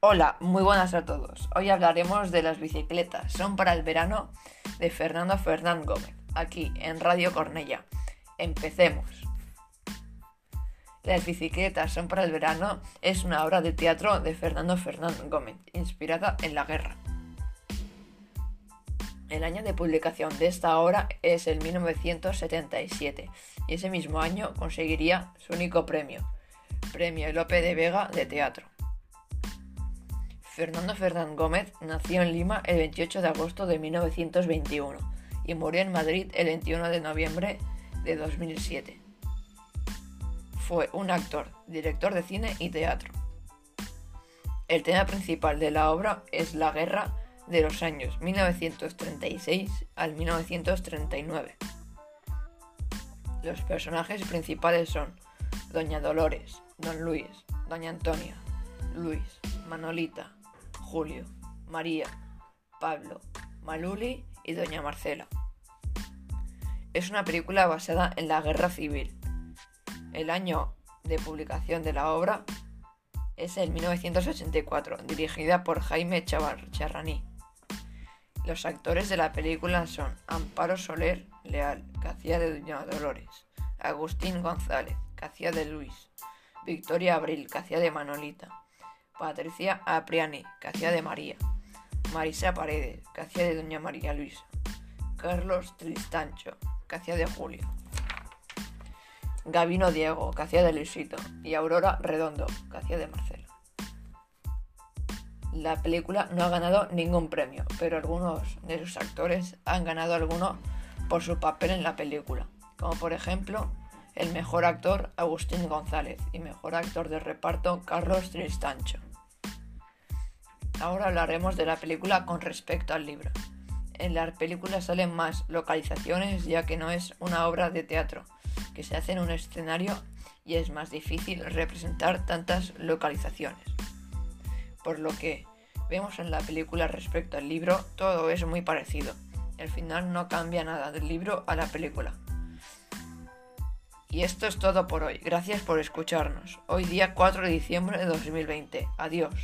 Hola, muy buenas a todos. Hoy hablaremos de las bicicletas. Son para el verano de Fernando Fernán Gómez, aquí en Radio Cornella. Empecemos. Las bicicletas son para el verano es una obra de teatro de Fernando Fernán Gómez, inspirada en la guerra. El año de publicación de esta obra es el 1977 y ese mismo año conseguiría su único premio, Premio Lope de Vega de Teatro. Fernando Fernán Gómez nació en Lima el 28 de agosto de 1921 y murió en Madrid el 21 de noviembre de 2007. Fue un actor, director de cine y teatro. El tema principal de la obra es la guerra de los años 1936 al 1939. Los personajes principales son Doña Dolores, Don Luis, Doña Antonia, Luis, Manolita, Julio, María, Pablo, Maluli y Doña Marcela. Es una película basada en la Guerra Civil. El año de publicación de la obra es el 1984, dirigida por Jaime Chavar Charraní. Los actores de la película son Amparo Soler Leal, que hacía de Doña Dolores, Agustín González, que hacía de Luis, Victoria Abril, que hacía de Manolita, Patricia Apriani, que hacía de María, Marisa Paredes, que hacía de Doña María Luisa, Carlos Tristancho, que hacía de Julio, Gavino Diego, que hacía de Luisito, y Aurora Redondo, que hacía de Marcelo. La película no ha ganado ningún premio, pero algunos de sus actores han ganado alguno por su papel en la película, como por ejemplo el mejor actor Agustín González y mejor actor de reparto Carlos Tristancho. Ahora hablaremos de la película con respecto al libro. En la película salen más localizaciones ya que no es una obra de teatro que se hace en un escenario y es más difícil representar tantas localizaciones. Por lo que vemos en la película respecto al libro, todo es muy parecido. El final no cambia nada del libro a la película. Y esto es todo por hoy. Gracias por escucharnos. Hoy día 4 de diciembre de 2020. Adiós.